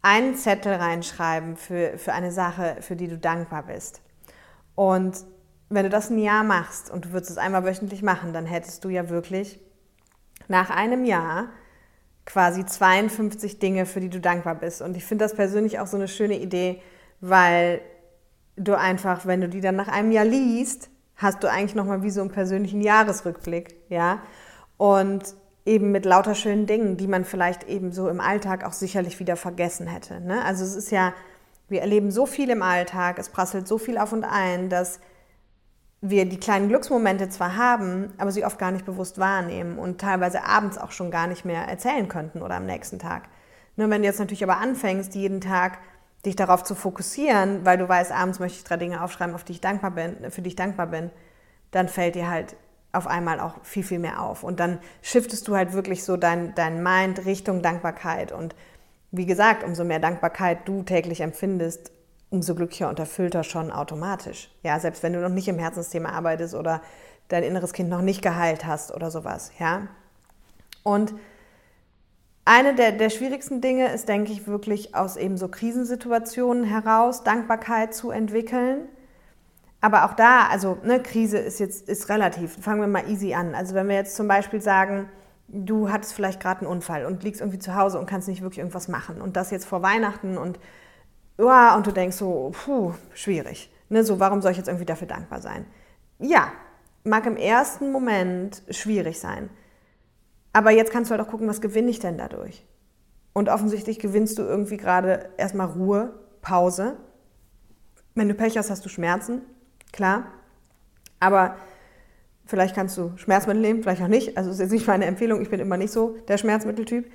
einen Zettel reinschreiben für, für eine Sache, für die du dankbar bist. Und wenn du das ein Jahr machst und du würdest es einmal wöchentlich machen, dann hättest du ja wirklich nach einem Jahr quasi 52 Dinge, für die du dankbar bist. Und ich finde das persönlich auch so eine schöne Idee, weil du einfach, wenn du die dann nach einem Jahr liest, hast du eigentlich nochmal wie so einen persönlichen Jahresrückblick, ja. Und eben mit lauter schönen Dingen, die man vielleicht eben so im Alltag auch sicherlich wieder vergessen hätte. Ne? Also es ist ja, wir erleben so viel im Alltag, es prasselt so viel auf und ein, dass wir die kleinen Glücksmomente zwar haben, aber sie oft gar nicht bewusst wahrnehmen und teilweise abends auch schon gar nicht mehr erzählen könnten oder am nächsten Tag. Nur wenn du jetzt natürlich aber anfängst, jeden Tag dich darauf zu fokussieren, weil du weißt, abends möchte ich drei Dinge aufschreiben, auf die ich dankbar bin, für die ich dankbar bin, dann fällt dir halt auf einmal auch viel, viel mehr auf. Und dann shiftest du halt wirklich so dein, dein Mind Richtung Dankbarkeit. Und wie gesagt, umso mehr Dankbarkeit du täglich empfindest, umso glücklicher und erfüllter schon automatisch. Ja, selbst wenn du noch nicht im Herzensthema arbeitest oder dein inneres Kind noch nicht geheilt hast oder sowas. Ja. Und eine der, der schwierigsten Dinge ist, denke ich, wirklich aus eben so Krisensituationen heraus Dankbarkeit zu entwickeln. Aber auch da, also ne, Krise ist jetzt ist relativ. Fangen wir mal easy an. Also wenn wir jetzt zum Beispiel sagen, du hattest vielleicht gerade einen Unfall und liegst irgendwie zu Hause und kannst nicht wirklich irgendwas machen und das jetzt vor Weihnachten und ja, und du denkst so, puh, schwierig. Ne, so, warum soll ich jetzt irgendwie dafür dankbar sein? Ja, mag im ersten Moment schwierig sein. Aber jetzt kannst du halt auch gucken, was gewinne ich denn dadurch? Und offensichtlich gewinnst du irgendwie gerade erstmal Ruhe, Pause. Wenn du Pech hast, hast du Schmerzen, klar. Aber vielleicht kannst du Schmerzmittel nehmen, vielleicht auch nicht. Also das ist jetzt nicht meine Empfehlung, ich bin immer nicht so der Schmerzmitteltyp.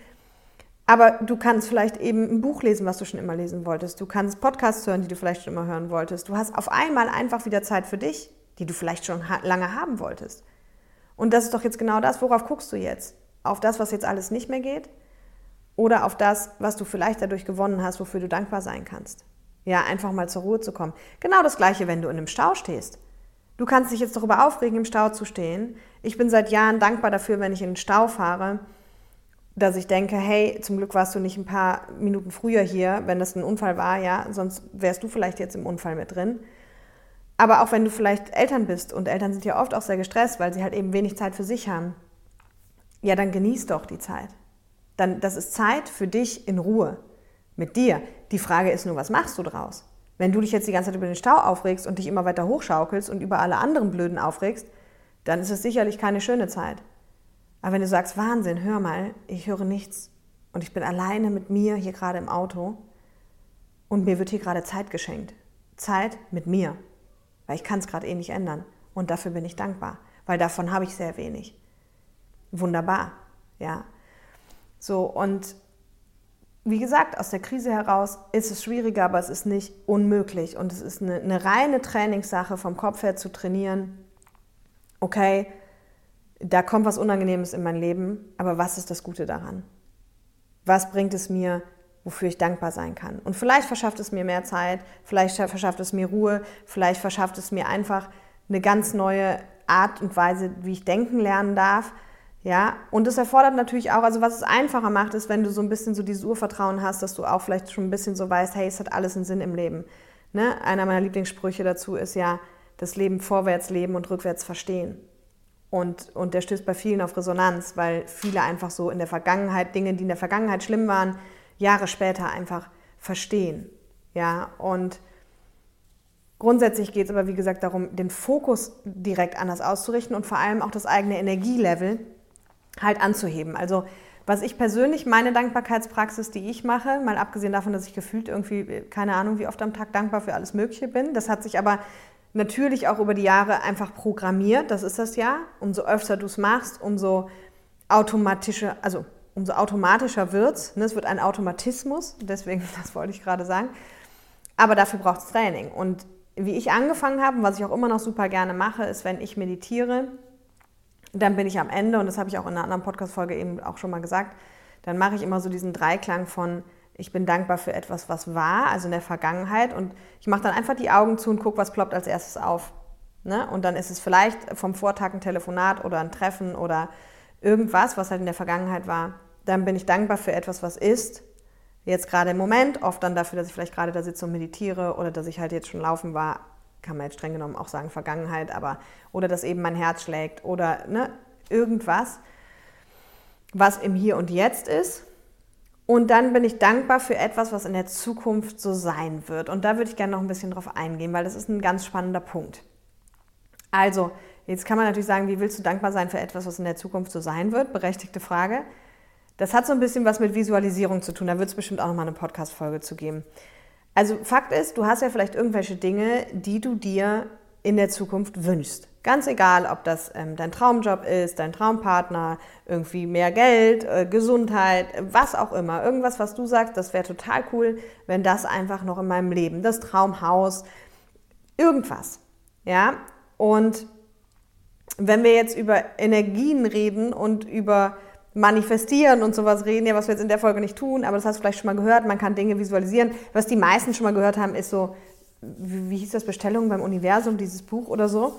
Aber du kannst vielleicht eben ein Buch lesen, was du schon immer lesen wolltest. Du kannst Podcasts hören, die du vielleicht schon immer hören wolltest. Du hast auf einmal einfach wieder Zeit für dich, die du vielleicht schon lange haben wolltest. Und das ist doch jetzt genau das, worauf guckst du jetzt? Auf das, was jetzt alles nicht mehr geht? Oder auf das, was du vielleicht dadurch gewonnen hast, wofür du dankbar sein kannst? Ja, einfach mal zur Ruhe zu kommen. Genau das Gleiche, wenn du in einem Stau stehst. Du kannst dich jetzt darüber aufregen, im Stau zu stehen. Ich bin seit Jahren dankbar dafür, wenn ich in den Stau fahre dass ich denke, hey, zum Glück warst du nicht ein paar Minuten früher hier, wenn das ein Unfall war, ja, sonst wärst du vielleicht jetzt im Unfall mit drin. Aber auch wenn du vielleicht Eltern bist und Eltern sind ja oft auch sehr gestresst, weil sie halt eben wenig Zeit für sich haben, ja, dann genieß doch die Zeit. Dann, das ist Zeit für dich in Ruhe mit dir. Die Frage ist nur, was machst du draus? Wenn du dich jetzt die ganze Zeit über den Stau aufregst und dich immer weiter hochschaukelst und über alle anderen Blöden aufregst, dann ist es sicherlich keine schöne Zeit. Aber wenn du sagst, Wahnsinn, hör mal, ich höre nichts und ich bin alleine mit mir hier gerade im Auto und mir wird hier gerade Zeit geschenkt. Zeit mit mir, weil ich kann es gerade eh nicht ändern und dafür bin ich dankbar, weil davon habe ich sehr wenig. Wunderbar, ja. So und wie gesagt, aus der Krise heraus ist es schwieriger, aber es ist nicht unmöglich und es ist eine, eine reine Trainingssache vom Kopf her zu trainieren. Okay, da kommt was Unangenehmes in mein Leben, aber was ist das Gute daran? Was bringt es mir, wofür ich dankbar sein kann? Und vielleicht verschafft es mir mehr Zeit, vielleicht verschafft es mir Ruhe, vielleicht verschafft es mir einfach eine ganz neue Art und Weise, wie ich denken lernen darf. Ja, und das erfordert natürlich auch, also was es einfacher macht, ist, wenn du so ein bisschen so dieses Urvertrauen hast, dass du auch vielleicht schon ein bisschen so weißt, hey, es hat alles einen Sinn im Leben. Ne? Einer meiner Lieblingssprüche dazu ist ja, das Leben vorwärts leben und rückwärts verstehen. Und, und der stößt bei vielen auf Resonanz, weil viele einfach so in der Vergangenheit, Dinge, die in der Vergangenheit schlimm waren, Jahre später einfach verstehen. Ja, und grundsätzlich geht es aber, wie gesagt, darum, den Fokus direkt anders auszurichten und vor allem auch das eigene Energielevel halt anzuheben. Also was ich persönlich, meine Dankbarkeitspraxis, die ich mache, mal abgesehen davon, dass ich gefühlt irgendwie, keine Ahnung, wie oft am Tag dankbar für alles Mögliche bin, das hat sich aber natürlich auch über die Jahre einfach programmiert, das ist das ja. Umso öfter du es machst, umso automatischer, also umso automatischer wird es. Ne? Es wird ein Automatismus, deswegen, das wollte ich gerade sagen. Aber dafür braucht es Training. Und wie ich angefangen habe, und was ich auch immer noch super gerne mache, ist, wenn ich meditiere, dann bin ich am Ende, und das habe ich auch in einer anderen Podcast-Folge eben auch schon mal gesagt, dann mache ich immer so diesen Dreiklang von, ich bin dankbar für etwas, was war, also in der Vergangenheit, und ich mache dann einfach die Augen zu und gucke, was ploppt als erstes auf. Ne? Und dann ist es vielleicht vom Vortag ein Telefonat oder ein Treffen oder irgendwas, was halt in der Vergangenheit war. Dann bin ich dankbar für etwas, was ist. Jetzt gerade im Moment, oft dann dafür, dass ich vielleicht gerade da sitze und meditiere oder dass ich halt jetzt schon laufen war, kann man jetzt streng genommen auch sagen Vergangenheit, aber oder dass eben mein Herz schlägt oder ne, irgendwas, was im Hier und Jetzt ist. Und dann bin ich dankbar für etwas, was in der Zukunft so sein wird. Und da würde ich gerne noch ein bisschen drauf eingehen, weil das ist ein ganz spannender Punkt. Also, jetzt kann man natürlich sagen, wie willst du dankbar sein für etwas, was in der Zukunft so sein wird? Berechtigte Frage. Das hat so ein bisschen was mit Visualisierung zu tun. Da wird es bestimmt auch nochmal eine Podcast-Folge zu geben. Also Fakt ist, du hast ja vielleicht irgendwelche Dinge, die du dir in der Zukunft wünschst. Ganz egal, ob das ähm, dein Traumjob ist, dein Traumpartner, irgendwie mehr Geld, äh, Gesundheit, was auch immer. Irgendwas, was du sagst, das wäre total cool, wenn das einfach noch in meinem Leben, das Traumhaus, irgendwas. Ja, und wenn wir jetzt über Energien reden und über Manifestieren und sowas reden, ja, was wir jetzt in der Folge nicht tun, aber das hast du vielleicht schon mal gehört, man kann Dinge visualisieren. Was die meisten schon mal gehört haben, ist so, wie, wie hieß das, Bestellung beim Universum, dieses Buch oder so.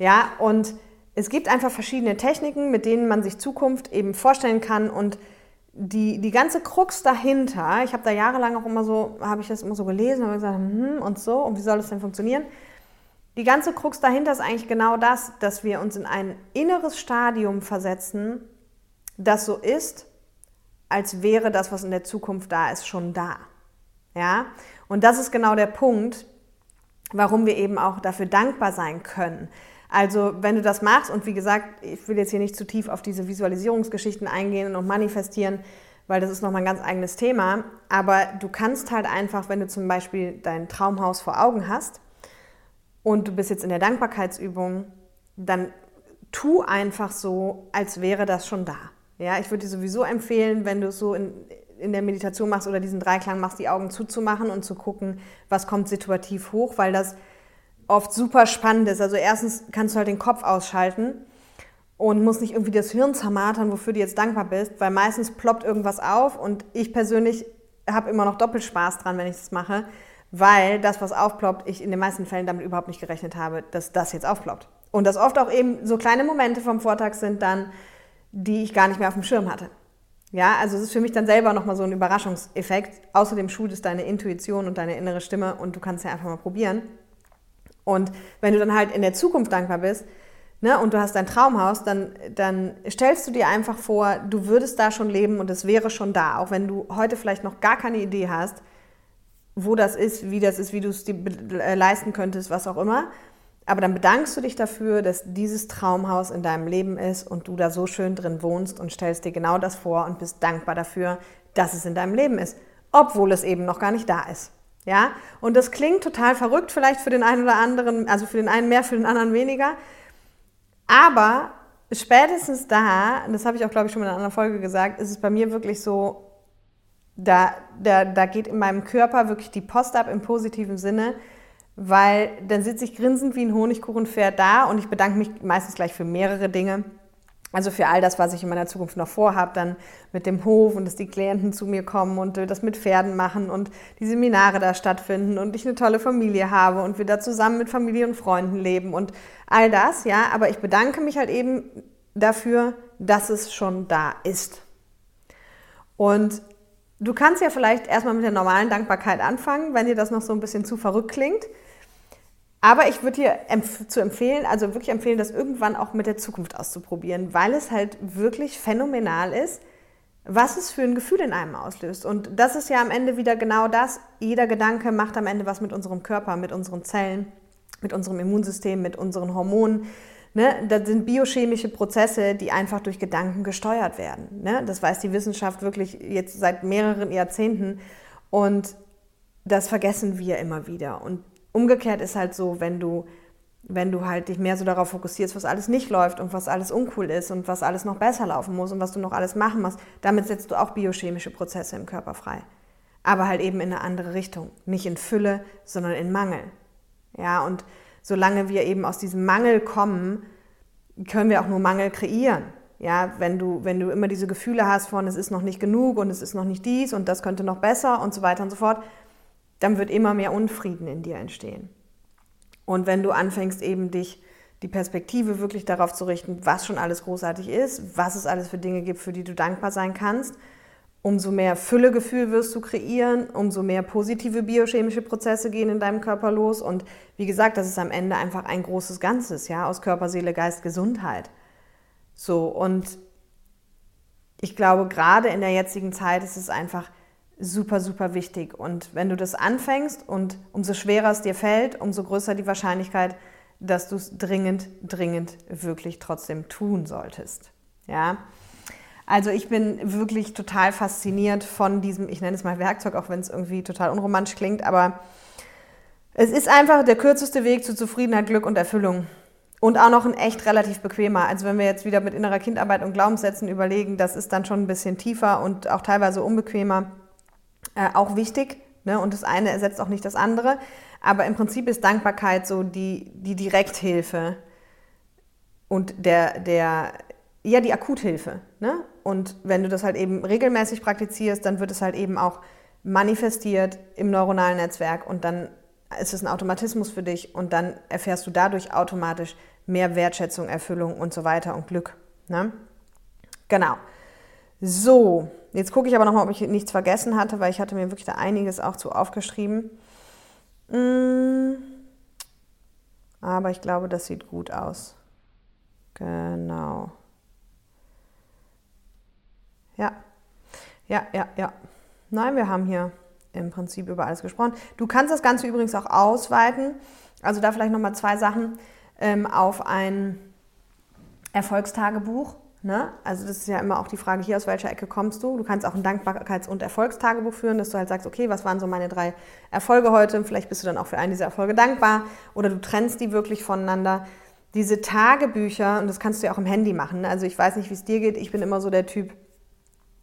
Ja, und es gibt einfach verschiedene Techniken, mit denen man sich Zukunft eben vorstellen kann und die, die ganze Krux dahinter, ich habe da jahrelang auch immer so, habe ich das immer so gelesen, habe gesagt, hm, und so, und wie soll das denn funktionieren? Die ganze Krux dahinter ist eigentlich genau das, dass wir uns in ein inneres Stadium versetzen, das so ist, als wäre das, was in der Zukunft da ist, schon da. Ja? Und das ist genau der Punkt, warum wir eben auch dafür dankbar sein können. Also, wenn du das machst, und wie gesagt, ich will jetzt hier nicht zu tief auf diese Visualisierungsgeschichten eingehen und manifestieren, weil das ist nochmal ein ganz eigenes Thema. Aber du kannst halt einfach, wenn du zum Beispiel dein Traumhaus vor Augen hast und du bist jetzt in der Dankbarkeitsübung, dann tu einfach so, als wäre das schon da. Ja, ich würde dir sowieso empfehlen, wenn du es so in, in der Meditation machst oder diesen Dreiklang machst, die Augen zuzumachen und zu gucken, was kommt situativ hoch, weil das oft super spannend ist. Also erstens kannst du halt den Kopf ausschalten und musst nicht irgendwie das Hirn zermatern, wofür du jetzt dankbar bist, weil meistens ploppt irgendwas auf und ich persönlich habe immer noch doppelt Spaß dran, wenn ich das mache, weil das, was aufploppt, ich in den meisten Fällen damit überhaupt nicht gerechnet habe, dass das jetzt aufploppt. Und dass oft auch eben so kleine Momente vom Vortag sind dann, die ich gar nicht mehr auf dem Schirm hatte. Ja, also es ist für mich dann selber nochmal so ein Überraschungseffekt. Außerdem schult es deine Intuition und deine innere Stimme und du kannst ja einfach mal probieren. Und wenn du dann halt in der Zukunft dankbar bist ne, und du hast dein Traumhaus, dann, dann stellst du dir einfach vor, du würdest da schon leben und es wäre schon da. Auch wenn du heute vielleicht noch gar keine Idee hast, wo das ist, wie das ist, wie du es dir äh, leisten könntest, was auch immer. Aber dann bedankst du dich dafür, dass dieses Traumhaus in deinem Leben ist und du da so schön drin wohnst und stellst dir genau das vor und bist dankbar dafür, dass es in deinem Leben ist, obwohl es eben noch gar nicht da ist. Ja? Und das klingt total verrückt vielleicht für den einen oder anderen, also für den einen mehr, für den anderen weniger. Aber spätestens da, das habe ich auch glaube ich schon in einer anderen Folge gesagt, ist es bei mir wirklich so, da, da, da geht in meinem Körper wirklich die Post ab im positiven Sinne weil dann sitze ich grinsend wie ein Honigkuchenpferd da und ich bedanke mich meistens gleich für mehrere Dinge. Also für all das, was ich in meiner Zukunft noch vorhabe, dann mit dem Hof und dass die Klienten zu mir kommen und das mit Pferden machen und die Seminare da stattfinden und ich eine tolle Familie habe und wir da zusammen mit Familie und Freunden leben und all das, ja. Aber ich bedanke mich halt eben dafür, dass es schon da ist. Und du kannst ja vielleicht erstmal mit der normalen Dankbarkeit anfangen, wenn dir das noch so ein bisschen zu verrückt klingt. Aber ich würde dir empf zu empfehlen, also wirklich empfehlen, das irgendwann auch mit der Zukunft auszuprobieren, weil es halt wirklich phänomenal ist, was es für ein Gefühl in einem auslöst. Und das ist ja am Ende wieder genau das. Jeder Gedanke macht am Ende was mit unserem Körper, mit unseren Zellen, mit unserem Immunsystem, mit unseren Hormonen. Ne? Das sind biochemische Prozesse, die einfach durch Gedanken gesteuert werden. Ne? Das weiß die Wissenschaft wirklich jetzt seit mehreren Jahrzehnten. Und das vergessen wir immer wieder. Und umgekehrt ist halt so, wenn du, wenn du halt dich mehr so darauf fokussierst, was alles nicht läuft und was alles uncool ist und was alles noch besser laufen muss und was du noch alles machen musst, damit setzt du auch biochemische Prozesse im Körper frei. Aber halt eben in eine andere Richtung. Nicht in Fülle, sondern in Mangel. Ja, und solange wir eben aus diesem Mangel kommen, können wir auch nur Mangel kreieren. Ja, wenn du, wenn du immer diese Gefühle hast von, es ist noch nicht genug und es ist noch nicht dies und das könnte noch besser und so weiter und so fort, dann wird immer mehr Unfrieden in dir entstehen. Und wenn du anfängst, eben dich die Perspektive wirklich darauf zu richten, was schon alles großartig ist, was es alles für Dinge gibt, für die du dankbar sein kannst, umso mehr Füllegefühl wirst du kreieren, umso mehr positive biochemische Prozesse gehen in deinem Körper los. Und wie gesagt, das ist am Ende einfach ein großes Ganzes, ja, aus Körper, Seele, Geist, Gesundheit. So, und ich glaube, gerade in der jetzigen Zeit ist es einfach super, super wichtig. Und wenn du das anfängst und umso schwerer es dir fällt, umso größer die Wahrscheinlichkeit, dass du es dringend, dringend wirklich trotzdem tun solltest. Ja. Also ich bin wirklich total fasziniert von diesem, ich nenne es mal Werkzeug, auch wenn es irgendwie total unromantisch klingt, aber es ist einfach der kürzeste Weg zu Zufriedenheit, Glück und Erfüllung. Und auch noch ein echt relativ bequemer. Also wenn wir jetzt wieder mit innerer Kindarbeit und Glaubenssätzen überlegen, das ist dann schon ein bisschen tiefer und auch teilweise unbequemer äh, auch wichtig. Ne? Und das eine ersetzt auch nicht das andere. Aber im Prinzip ist Dankbarkeit so die, die Direkthilfe und der, der, ja, die Akuthilfe. Ne? Und wenn du das halt eben regelmäßig praktizierst, dann wird es halt eben auch manifestiert im neuronalen Netzwerk und dann ist es ein Automatismus für dich und dann erfährst du dadurch automatisch mehr Wertschätzung, Erfüllung und so weiter und Glück. Ne? Genau. So, jetzt gucke ich aber nochmal, ob ich nichts vergessen hatte, weil ich hatte mir wirklich da einiges auch zu aufgeschrieben. Mm. Aber ich glaube, das sieht gut aus. Genau. Ja, ja, ja, ja. Nein, wir haben hier im Prinzip über alles gesprochen. Du kannst das Ganze übrigens auch ausweiten. Also da vielleicht nochmal zwei Sachen ähm, auf ein Erfolgstagebuch. Ne? Also das ist ja immer auch die Frage hier, aus welcher Ecke kommst du? Du kannst auch ein Dankbarkeits- und Erfolgstagebuch führen, dass du halt sagst, okay, was waren so meine drei Erfolge heute? Vielleicht bist du dann auch für einen dieser Erfolge dankbar oder du trennst die wirklich voneinander. Diese Tagebücher, und das kannst du ja auch im Handy machen. Ne? Also ich weiß nicht, wie es dir geht. Ich bin immer so der Typ,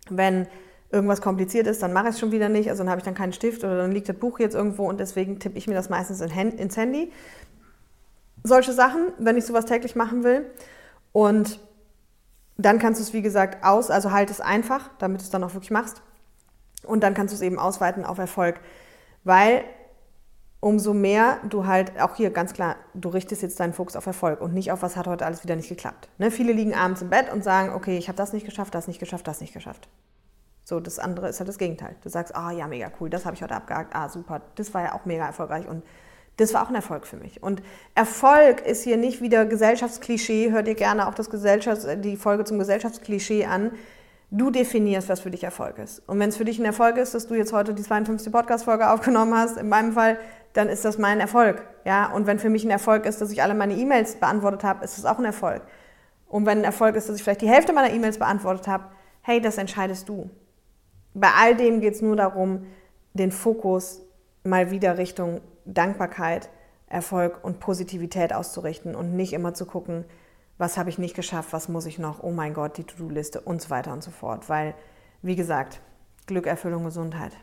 wenn irgendwas kompliziert ist, dann mache ich es schon wieder nicht. Also dann habe ich dann keinen Stift oder dann liegt das Buch jetzt irgendwo und deswegen tippe ich mir das meistens ins Handy. Solche Sachen, wenn ich sowas täglich machen will. Und dann kannst du es, wie gesagt, aus, also halt es einfach, damit du es dann auch wirklich machst. Und dann kannst du es eben ausweiten auf Erfolg. Weil umso mehr du halt, auch hier ganz klar, du richtest jetzt deinen Fokus auf Erfolg und nicht auf, was hat heute alles wieder nicht geklappt. Ne? Viele liegen abends im Bett und sagen, okay, ich habe das nicht geschafft, das nicht geschafft, das nicht geschafft. So, das andere ist halt das Gegenteil. Du sagst, ah oh, ja, mega cool, das habe ich heute abgehakt, ah super, das war ja auch mega erfolgreich und das war auch ein Erfolg für mich. Und Erfolg ist hier nicht wieder Gesellschaftsklischee. Hör dir gerne auch das Gesellschafts-, die Folge zum Gesellschaftsklischee an. Du definierst, was für dich Erfolg ist. Und wenn es für dich ein Erfolg ist, dass du jetzt heute die 52. Podcast-Folge aufgenommen hast, in meinem Fall, dann ist das mein Erfolg. Ja? Und wenn für mich ein Erfolg ist, dass ich alle meine E-Mails beantwortet habe, ist das auch ein Erfolg. Und wenn ein Erfolg ist, dass ich vielleicht die Hälfte meiner E-Mails beantwortet habe, hey, das entscheidest du. Bei all dem geht es nur darum, den Fokus mal wieder Richtung Dankbarkeit, Erfolg und Positivität auszurichten und nicht immer zu gucken, was habe ich nicht geschafft, was muss ich noch, oh mein Gott, die To-Do-Liste und so weiter und so fort. Weil, wie gesagt, Glück, Erfüllung, Gesundheit.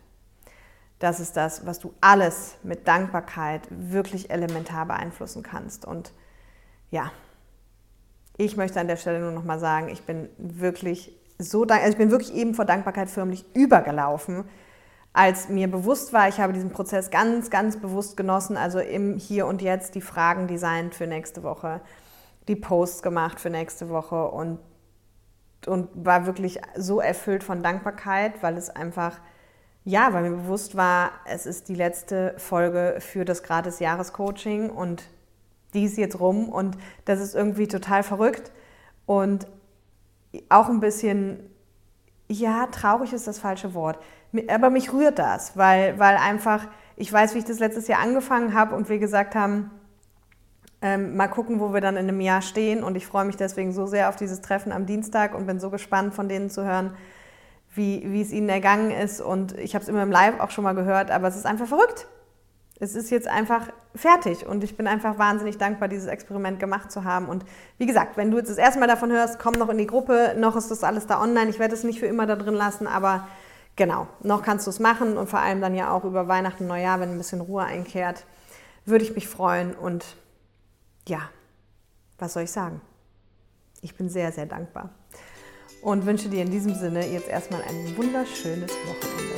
Das ist das, was du alles mit Dankbarkeit wirklich elementar beeinflussen kannst. Und ja, ich möchte an der Stelle nur noch mal sagen, ich bin wirklich so dankbar, also ich bin wirklich eben vor Dankbarkeit förmlich übergelaufen, als mir bewusst war, ich habe diesen Prozess ganz, ganz bewusst genossen, also im Hier und Jetzt die Fragen designt für nächste Woche, die Posts gemacht für nächste Woche und und war wirklich so erfüllt von Dankbarkeit, weil es einfach, ja, weil mir bewusst war, es ist die letzte Folge für das gratis Jahrescoaching und die ist jetzt rum und das ist irgendwie total verrückt und auch ein bisschen, ja, traurig ist das falsche Wort, aber mich rührt das, weil, weil einfach, ich weiß, wie ich das letztes Jahr angefangen habe und wir gesagt haben, ähm, mal gucken, wo wir dann in einem Jahr stehen. Und ich freue mich deswegen so sehr auf dieses Treffen am Dienstag und bin so gespannt, von denen zu hören, wie, wie es ihnen ergangen ist. Und ich habe es immer im Live auch schon mal gehört, aber es ist einfach verrückt. Es ist jetzt einfach fertig und ich bin einfach wahnsinnig dankbar, dieses Experiment gemacht zu haben. Und wie gesagt, wenn du jetzt das erste Mal davon hörst, komm noch in die Gruppe, noch ist das alles da online. Ich werde es nicht für immer da drin lassen, aber genau, noch kannst du es machen und vor allem dann ja auch über Weihnachten, Neujahr, wenn ein bisschen Ruhe einkehrt, würde ich mich freuen und ja, was soll ich sagen? Ich bin sehr, sehr dankbar und wünsche dir in diesem Sinne jetzt erstmal ein wunderschönes Wochenende.